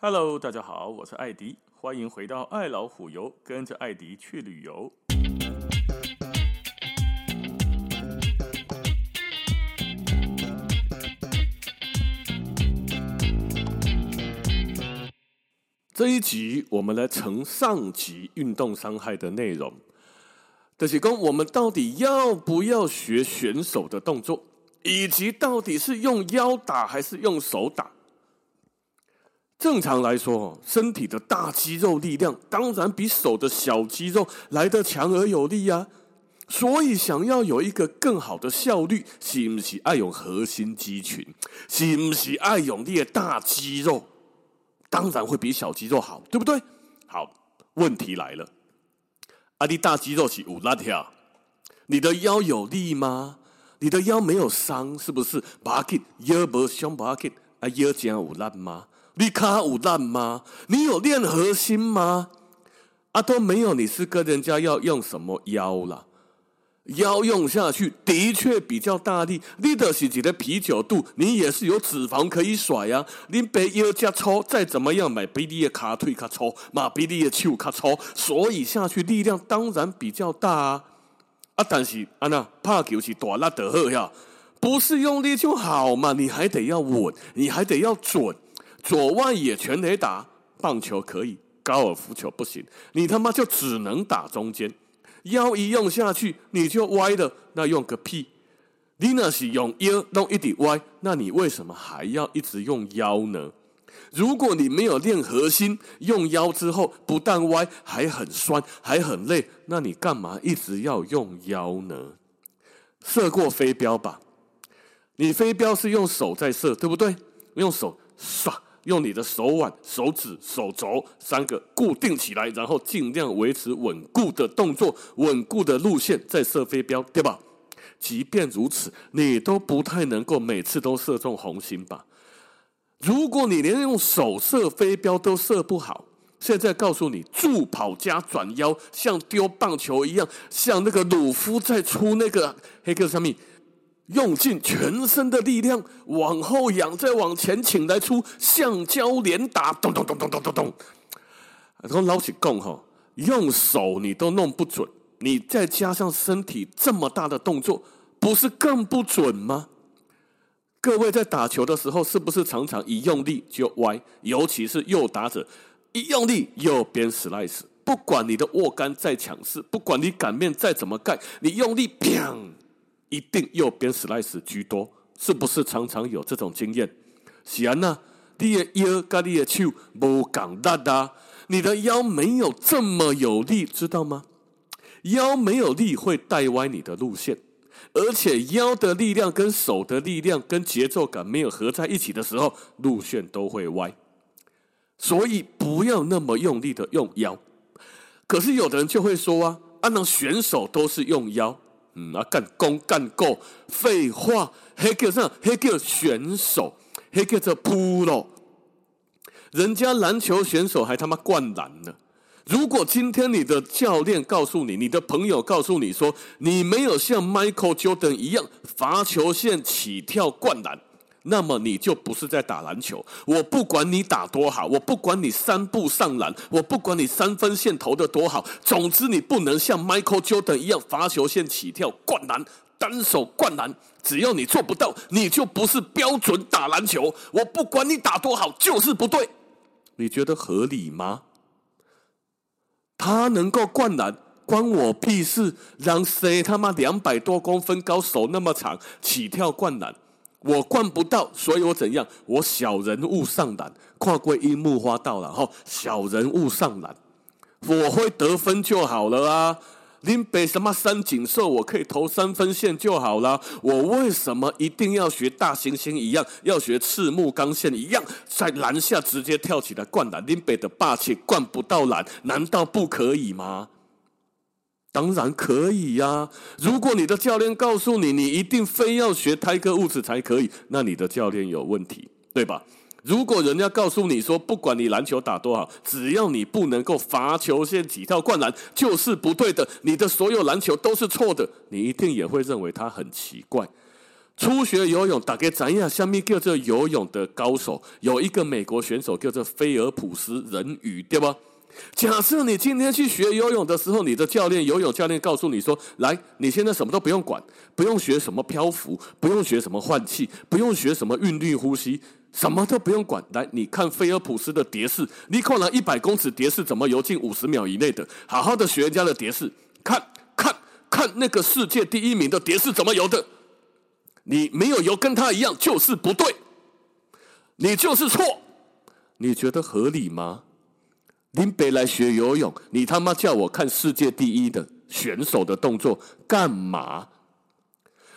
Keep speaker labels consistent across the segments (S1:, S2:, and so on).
S1: Hello，大家好，我是艾迪，欢迎回到爱老虎游，跟着艾迪去旅游。这一集我们来承上集运动伤害的内容，这是说我们到底要不要学选手的动作，以及到底是用腰打还是用手打？正常来说，身体的大肌肉力量当然比手的小肌肉来得强而有力啊。所以，想要有一个更好的效率，是不是爱用核心肌群？是不是爱用你的大肌肉？当然会比小肌肉好，对不对？好，问题来了，啊，你大肌肉是有力条，你的腰有力吗？你的腰没有伤，是不是？把它腰不伤，把它啊，腰这样有力吗？你卡有力吗？你有练核心吗？啊，都没有。你是跟人家要用什么腰啦？腰用下去的确比较大力。你的是你的啤酒肚，你也是有脂肪可以甩呀、啊。你背腰加粗，再怎么样，买比你的卡腿卡粗，嘛比你的手卡粗，所以下去力量当然比较大啊。啊，但是啊那拍球是大力的好呀，不是用力就好嘛？你还得要稳，你还得要准。左外野全得打，棒球可以，高尔夫球不行。你他妈就只能打中间，腰一用下去你就歪了，那用个屁！你那是用腰弄一点歪，那你为什么还要一直用腰呢？如果你没有练核心，用腰之后不但歪，还很酸，还很累，那你干嘛一直要用腰呢？射过飞镖吧？你飞镖是用手在射，对不对？用手刷。用你的手腕、手指、手肘三个固定起来，然后尽量维持稳固的动作、稳固的路线再射飞镖，对吧？即便如此，你都不太能够每次都射中红心吧？如果你连用手射飞镖都射不好，现在告诉你，助跑加转腰，像丢棒球一样，像那个鲁夫在出那个黑客上面。用尽全身的力量往后仰，再往前倾来出橡胶连打，咚咚咚咚咚咚咚。然后老实讲哈，用手你都弄不准，你再加上身体这么大的动作，不是更不准吗？各位在打球的时候，是不是常常一用力就歪？尤其是右打者，一用力右边 slice，不管你的握杆再强势，不管你杆面再怎么盖，你用力砰。一定右边 slice 居多，是不是常常有这种经验？是啊，那你的腰跟你的手不共力啊，你的腰没有这么有力，知道吗？腰没有力会带歪你的路线，而且腰的力量跟手的力量跟节奏感没有合在一起的时候，路线都会歪。所以不要那么用力的用腰。可是有的人就会说啊，啊，那选手都是用腰。嗯啊，干功干够，废话，还叫啥？还叫选手，还叫做 pro。人家篮球选手还他妈灌篮呢。如果今天你的教练告诉你，你的朋友告诉你说，你没有像 Michael Jordan 一样罚球线起跳灌篮。那么你就不是在打篮球。我不管你打多好，我不管你三步上篮，我不管你三分线投得多好。总之，你不能像 Michael Jordan 一样罚球线起跳灌篮，单手灌篮。只要你做不到，你就不是标准打篮球。我不管你打多好，就是不对。你觉得合理吗？他能够灌篮，关我屁事。让谁他妈两百多公分高，手那么长，起跳灌篮。我灌不到，所以我怎样？我小人物上篮，跨过樱木花道了哈。小人物上篮，我会得分就好了啊！林北什么三井寿，我可以投三分线就好了。我为什么一定要学大猩猩一样，要学赤木刚宪一样，在篮下直接跳起来灌篮？林北的霸气灌不到篮，难道不可以吗？当然可以呀、如果你的教练告诉你，你一定非要学泰戈尔才可以，那你的教练有问题，对吧？如果人家告诉你说，不管你篮球打多好，只要你不能够罚球线起跳灌篮，就是不对的，你的所有篮球都是错的，你一定也会认为他很奇怪。初学游泳，大概怎样？下面叫做游泳的高手，有一个美国选手叫做菲尔普斯人鱼，对吧？假设你今天去学游泳的时候，你的教练游泳教练告诉你说：“来，你现在什么都不用管，不用学什么漂浮，不用学什么换气，不用学什么韵律呼吸，什么都不用管。来，你看菲尔普斯的蝶式，你看了一百公尺蝶式怎么游进五十秒以内的？好好的学人家的蝶式，看看看那个世界第一名的蝶式怎么游的。”你没有游跟他一样，就是不对，你就是错，你觉得合理吗？林北来学游泳，你他妈叫我看世界第一的选手的动作干嘛？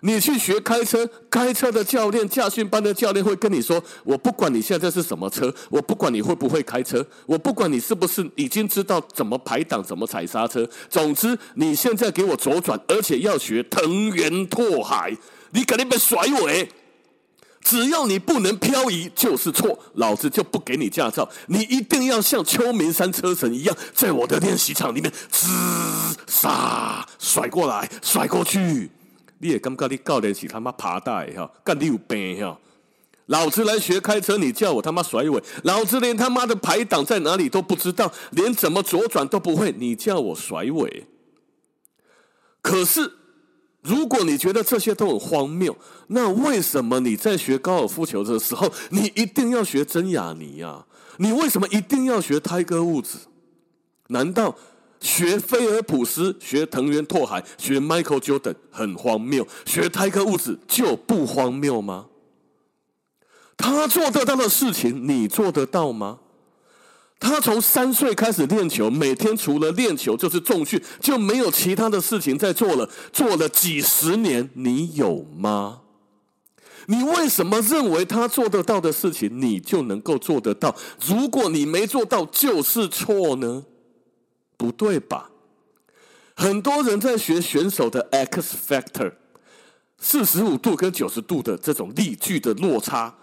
S1: 你去学开车，开车的教练、驾训班的教练会跟你说：“我不管你现在是什么车，我不管你会不会开车，我不管你是不是已经知道怎么排档、怎么踩刹车，总之你现在给我左转，而且要学藤原拓海。”你肯定被甩尾，只要你不能漂移就是错，老子就不给你驾照。你一定要像秋名山车神一样，在我的练习场里面滋沙甩过来甩过去。你也感觉你教练是他妈爬带哈，干你有病哈！老子来学开车，你叫我他妈甩尾，老子连他妈的排挡在哪里都不知道，连怎么左转都不会，你叫我甩尾？可是。如果你觉得这些都很荒谬，那为什么你在学高尔夫球的时候，你一定要学真雅尼啊？你为什么一定要学泰戈伍兹？难道学菲尔普斯、学藤原拓海、学 Michael Jordan 很荒谬，学泰戈伍兹就不荒谬吗？他做得到的事情，你做得到吗？他从三岁开始练球，每天除了练球就是重训，就没有其他的事情在做了。做了几十年，你有吗？你为什么认为他做得到的事情，你就能够做得到？如果你没做到，就是错呢？不对吧？很多人在学选手的 X Factor，四十五度跟九十度的这种力矩的落差，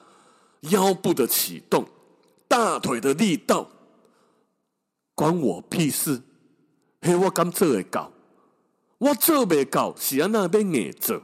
S1: 腰部的启动，大腿的力道。关我屁事！嘿，我敢做会到，我做没到，是安那边硬做。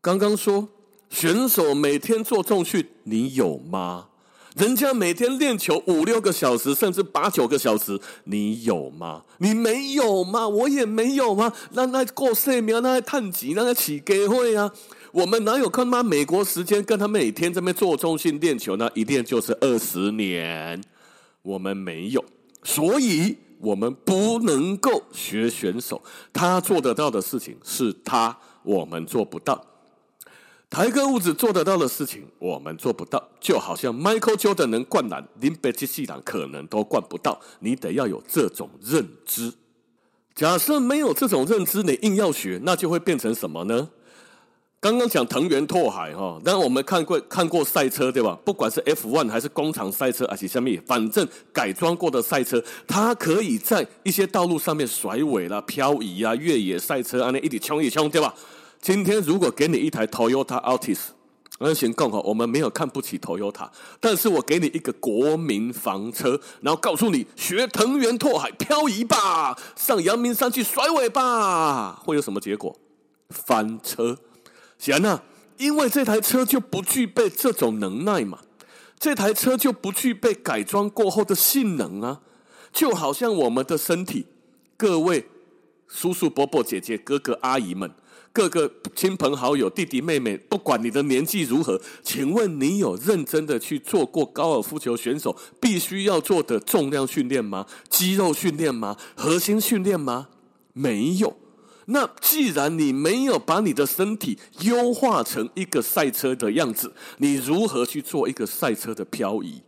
S1: 刚刚说选手每天做重训，你有吗？人家每天练球五六个小时，甚至八九个小时，你有吗？你没有吗？我也没有吗？那那过生命，那探级，那个起机会啊！我们哪有看他美国时间跟他每天这边做重训练球呢？一练就是二十年，我们没有。所以，我们不能够学选手，他做得到的事情是他，我们做不到。台哥物质做得到的事情，我们做不到。就好像 Michael Jordan 能灌篮，林北基系统可能都灌不到。你得要有这种认知。假设没有这种认知，你硬要学，那就会变成什么呢？刚刚讲藤原拓海哈，但我们看过看过赛车对吧？不管是 F1 还是工厂赛车，还是什么，反正改装过的赛车，它可以在一些道路上面甩尾啦、漂移啊、越野赛车啊，那一直冲一冲，对吧？今天如果给你一台 Toyota Altis，那行更好，我们没有看不起 Toyota，但是我给你一个国民房车，然后告诉你学藤原拓海漂移吧，上阳明山去甩尾吧，会有什么结果？翻车。行啊，因为这台车就不具备这种能耐嘛，这台车就不具备改装过后的性能啊，就好像我们的身体，各位叔叔伯伯、姐姐哥哥阿姨们，各个亲朋好友、弟弟妹妹，不管你的年纪如何，请问你有认真的去做过高尔夫球选手必须要做的重量训练吗？肌肉训练吗？核心训练吗？没有。那既然你没有把你的身体优化成一个赛车的样子，你如何去做一个赛车的漂移？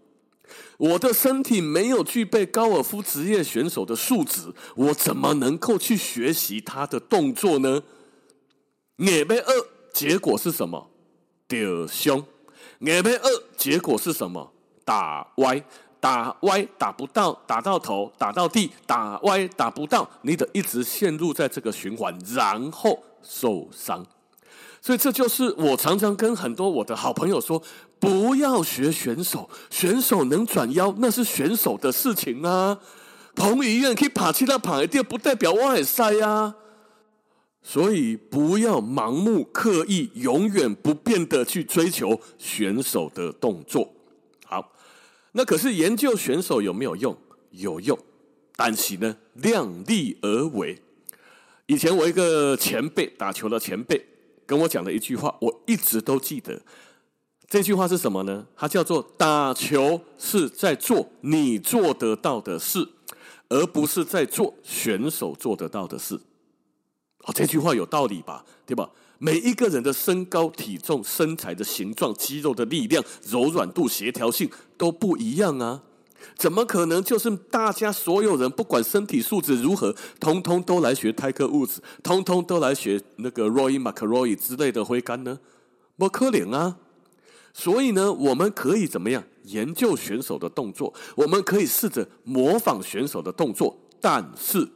S1: 我的身体没有具备高尔夫职业选手的素质，我怎么能够去学习他的动作呢？二倍二，结果是什么？丢胸。二倍二，结果是什么？打歪。打歪打不到，打到头，打到地，打歪打不到，你得一直陷入在这个循环，然后受伤。所以这就是我常常跟很多我的好朋友说：不要学选手，选手能转腰那是选手的事情啊。彭于晏可以爬起来爬一点，不代表我也赛啊。所以不要盲目刻意、永远不变的去追求选手的动作。那可是研究选手有没有用？有用，但是呢，量力而为。以前我一个前辈，打球的前辈跟我讲的一句话，我一直都记得。这句话是什么呢？它叫做“打球是在做你做得到的事，而不是在做选手做得到的事。”哦，这句话有道理吧？对吧？每一个人的身高、体重、身材的形状、肌肉的力量、柔软度、协调性都不一样啊！怎么可能就是大家所有人不管身体素质如何，通通都来学泰克伍兹，通通都来学那个 Roy McRoy 之类的挥杆呢？不可能啊！所以呢，我们可以怎么样研究选手的动作？我们可以试着模仿选手的动作，但是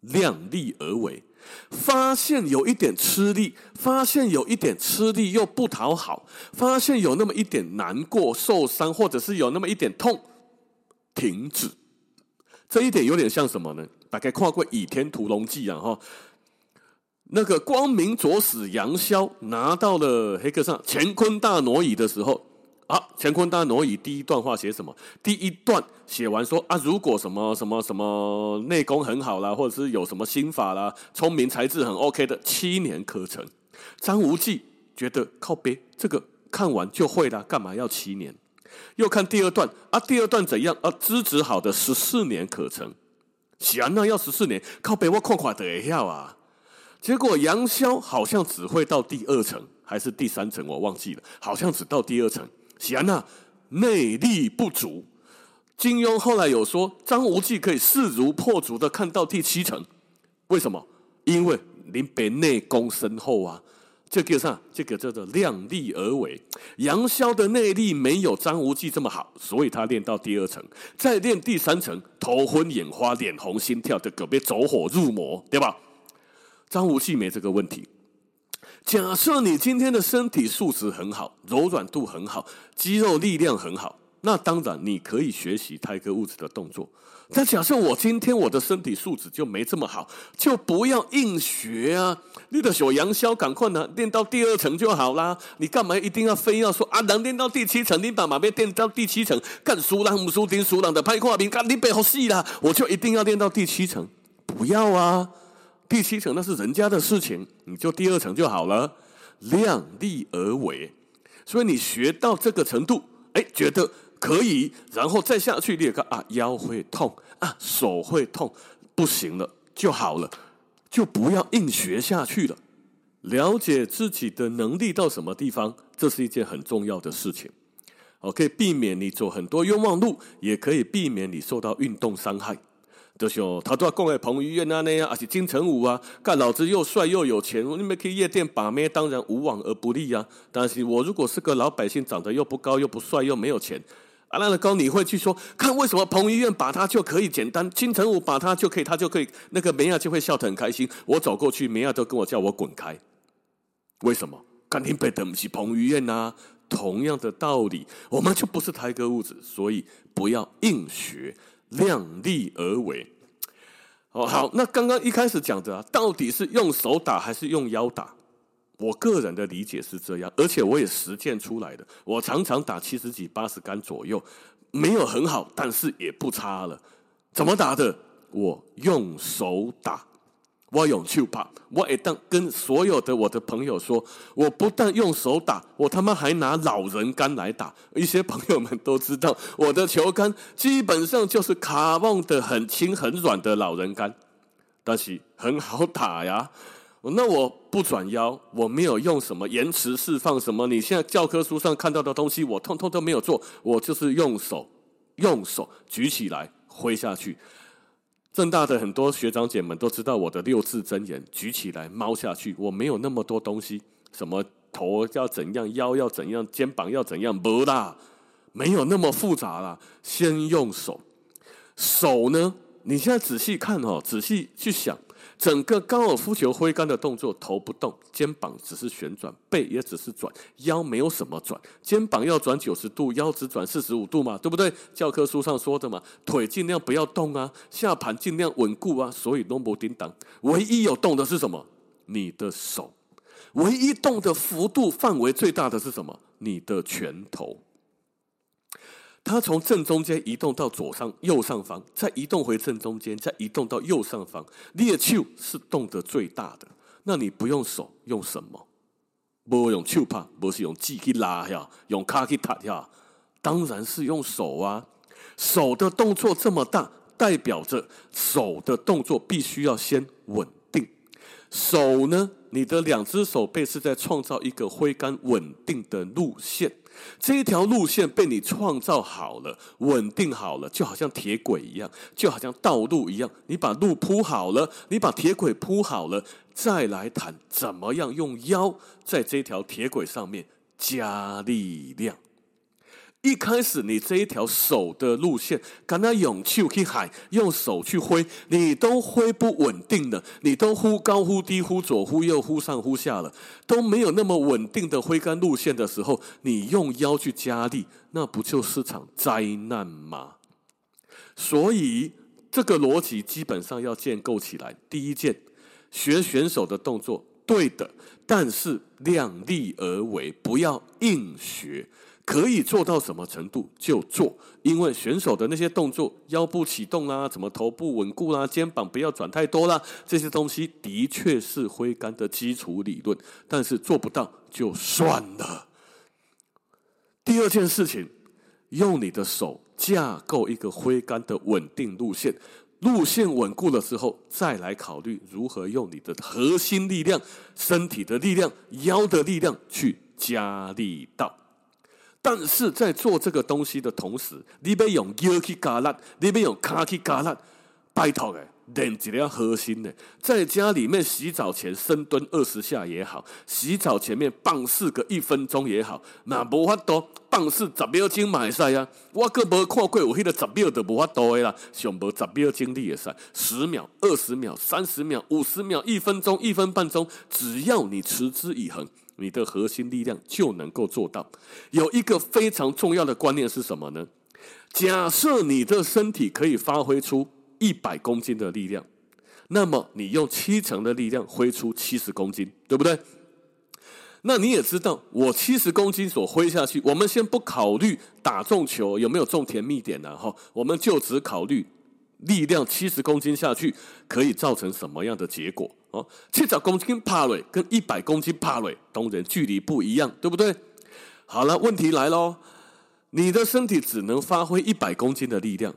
S1: 量力而为。发现有一点吃力，发现有一点吃力又不讨好，发现有那么一点难过、受伤，或者是有那么一点痛，停止。这一点有点像什么呢？大概跨过《倚天屠龙记》啊，哈，那个光明左使杨逍拿到了黑客上乾坤大挪移的时候。啊，乾坤大挪移第一段话写什么？第一段写完说啊，如果什么什么什么内功很好啦，或者是有什么心法啦，聪明才智很 OK 的七年课程。张无忌觉得靠背，这个看完就会了，干嘛要七年？又看第二段啊，第二段怎样啊？资质好的十四年课程，想那要十四年，靠北我快快的要啊。结果杨逍好像只会到第二层还是第三层，我忘记了，好像只到第二层。喜安娜内力不足，金庸后来有说张无忌可以势如破竹的看到第七层，为什么？因为林北内功深厚啊，这个上这个叫做量力而为。杨逍的内力没有张无忌这么好，所以他练到第二层，再练第三层，头昏眼花、脸红心跳的，可别走火入魔，对吧？张无忌没这个问题。假设你今天的身体素质很好，柔软度很好，肌肉力量很好，那当然你可以学习泰格伍兹的动作。但假设我今天我的身体素质就没这么好，就不要硬学啊！你的小杨逍赶快呢，练到第二层就好啦。你干嘛一定要非要说啊？能练到第七层，你把马鞭练到第七层，干熟人不输丁熟人的拍胯兵，干你背后戏啦！我就一定要练到第七层，不要啊！第七层那是人家的事情，你就第二层就好了，量力而为。所以你学到这个程度，哎，觉得可以，然后再下去，你也看啊，腰会痛啊，手会痛，不行了就好了，就不要硬学下去了。了解自己的能力到什么地方，这是一件很重要的事情。哦，可以避免你走很多冤枉路，也可以避免你受到运动伤害。就像他都要讲的彭于晏啊那样，而是金城武啊，干老子又帅又有钱，你们可以夜店把妹，当然无往而不利啊。但是我如果是个老百姓，长得又不高又不帅又没有钱，啊，那个高你会去说，看为什么彭于晏把他就可以简单，金城武把他就可以，他就可以，那个梅亚就会笑得很开心。我走过去，梅亚都跟我叫我滚开。为什么？肯定被等不起彭于晏呐。同样的道理，我们就不是台格物质，所以不要硬学。量力而为，哦，好，那刚刚一开始讲的啊，到底是用手打还是用腰打？我个人的理解是这样，而且我也实践出来的。我常常打七十几、八十杆左右，没有很好，但是也不差了。怎么打的？我用手打。我用手打，我一旦跟所有的我的朋友说，我不但用手打，我他妈还拿老人杆来打。一些朋友们都知道，我的球杆基本上就是卡梦的很轻很软的老人杆，但是很好打呀。那我不转腰，我没有用什么延迟释放什么，你现在教科书上看到的东西，我通通都没有做，我就是用手用手举起来挥下去。正大的很多学长姐们都知道我的六字真言：举起来，猫下去。我没有那么多东西，什么头要怎样，腰要怎样，肩膀要怎样，不啦，没有那么复杂啦。先用手，手呢？你现在仔细看哦，仔细去想。整个高尔夫球挥杆的动作，头不动，肩膀只是旋转，背也只是转，腰没有什么转。肩膀要转九十度，腰只转四十五度嘛，对不对？教科书上说的嘛，腿尽量不要动啊，下盘尽量稳固啊，所以都没叮当。唯一有动的是什么？你的手。唯一动的幅度范围最大的是什么？你的拳头。它从正中间移动到左上右上方，再移动回正中间，再移动到右上方。你的手是动的最大的。那你不用手，用什么？不用手拍，不是用脚去拉呀，用卡去踏呀，当然是用手啊。手的动作这么大，代表着手的动作必须要先稳定。手呢，你的两只手背是在创造一个挥杆稳定的路线。这一条路线被你创造好了，稳定好了，就好像铁轨一样，就好像道路一样。你把路铺好了，你把铁轨铺好了，再来谈怎么样用腰在这条铁轨上面加力量。一开始，你这一条手的路线，跟他用手去喊，用手去挥，你都挥不稳定的，你都忽高忽低，忽左忽右，忽上忽下了，都没有那么稳定的挥杆路线的时候，你用腰去加力，那不就是场灾难吗？所以，这个逻辑基本上要建构起来。第一件，学选手的动作，对的，但是量力而为，不要硬学。可以做到什么程度就做，因为选手的那些动作，腰部启动啦，怎么头部稳固啦，肩膀不要转太多啦，这些东西的确是挥杆的基础理论，但是做不到就算了。第二件事情，用你的手架构一个挥杆的稳定路线，路线稳固了之后，再来考虑如何用你的核心力量、身体的力量、腰的力量去加力道。但是在做这个东西的同时，你要用腰去加力，你要用脚去加力，拜托的，练几条核心的。在家里面洗澡前深蹲二十下也好，洗澡前面棒四个一分钟也好，那无法度棒式十秒钟嘛会使啊！我个无看过有迄个十秒都无法度的啦，上无十秒钟你也使，十秒、二十秒、三十秒、五十秒、一分钟、一分半钟，只要你持之以恒。你的核心力量就能够做到。有一个非常重要的观念是什么呢？假设你的身体可以发挥出一百公斤的力量，那么你用七成的力量挥出七十公斤，对不对？那你也知道，我七十公斤所挥下去，我们先不考虑打中球有没有中甜蜜点呢？哈，我们就只考虑。力量七十公斤下去可以造成什么样的结果？哦，七十公斤帕累跟一百公斤帕累，当然距离不一样，对不对？好了，问题来喽，你的身体只能发挥一百公斤的力量，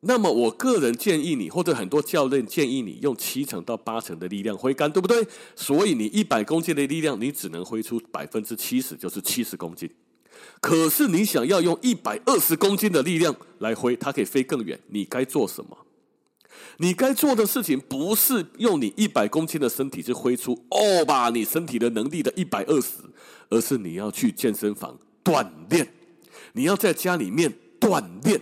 S1: 那么我个人建议你，或者很多教练建议你用七成到八成的力量挥杆，对不对？所以你一百公斤的力量，你只能挥出百分之七十，就是七十公斤。可是你想要用一百二十公斤的力量来挥，它可以飞更远。你该做什么？你该做的事情不是用你一百公斤的身体去挥出哦吧，你身体的能力的一百二十，而是你要去健身房锻炼，你要在家里面锻炼。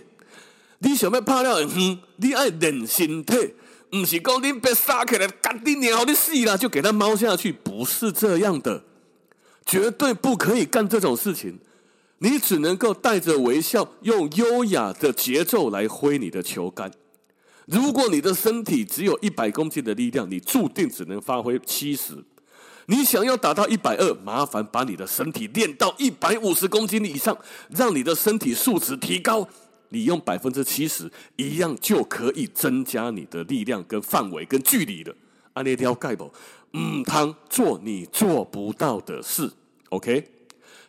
S1: 你想要拍了，嗯，你爱练身体，不是讲你别杀起来，赶紧鸟你死了就给它猫下去，不是这样的，绝对不可以干这种事情。你只能够带着微笑，用优雅的节奏来挥你的球杆。如果你的身体只有一百公斤的力量，你注定只能发挥七十。你想要达到一百二，麻烦把你的身体练到一百五十公斤以上，让你的身体素质提高。你用百分之七十，一样就可以增加你的力量、跟范围、跟距离了。按那条盖不？嗯，汤做你做不到的事。OK。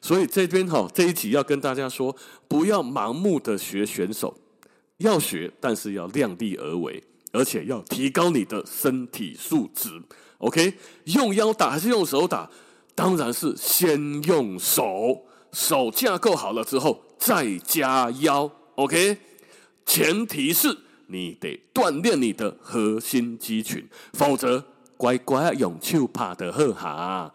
S1: 所以这边哈，这一集要跟大家说，不要盲目的学选手，要学，但是要量力而为，而且要提高你的身体素质。OK，用腰打还是用手打？当然是先用手，手架构好了之后再加腰。OK，前提是你得锻炼你的核心肌群，否则乖乖用手拍的好哈。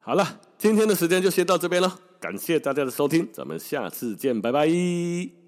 S1: 好了。今天的时间就先到这边了，感谢大家的收听，咱们下次见，拜拜。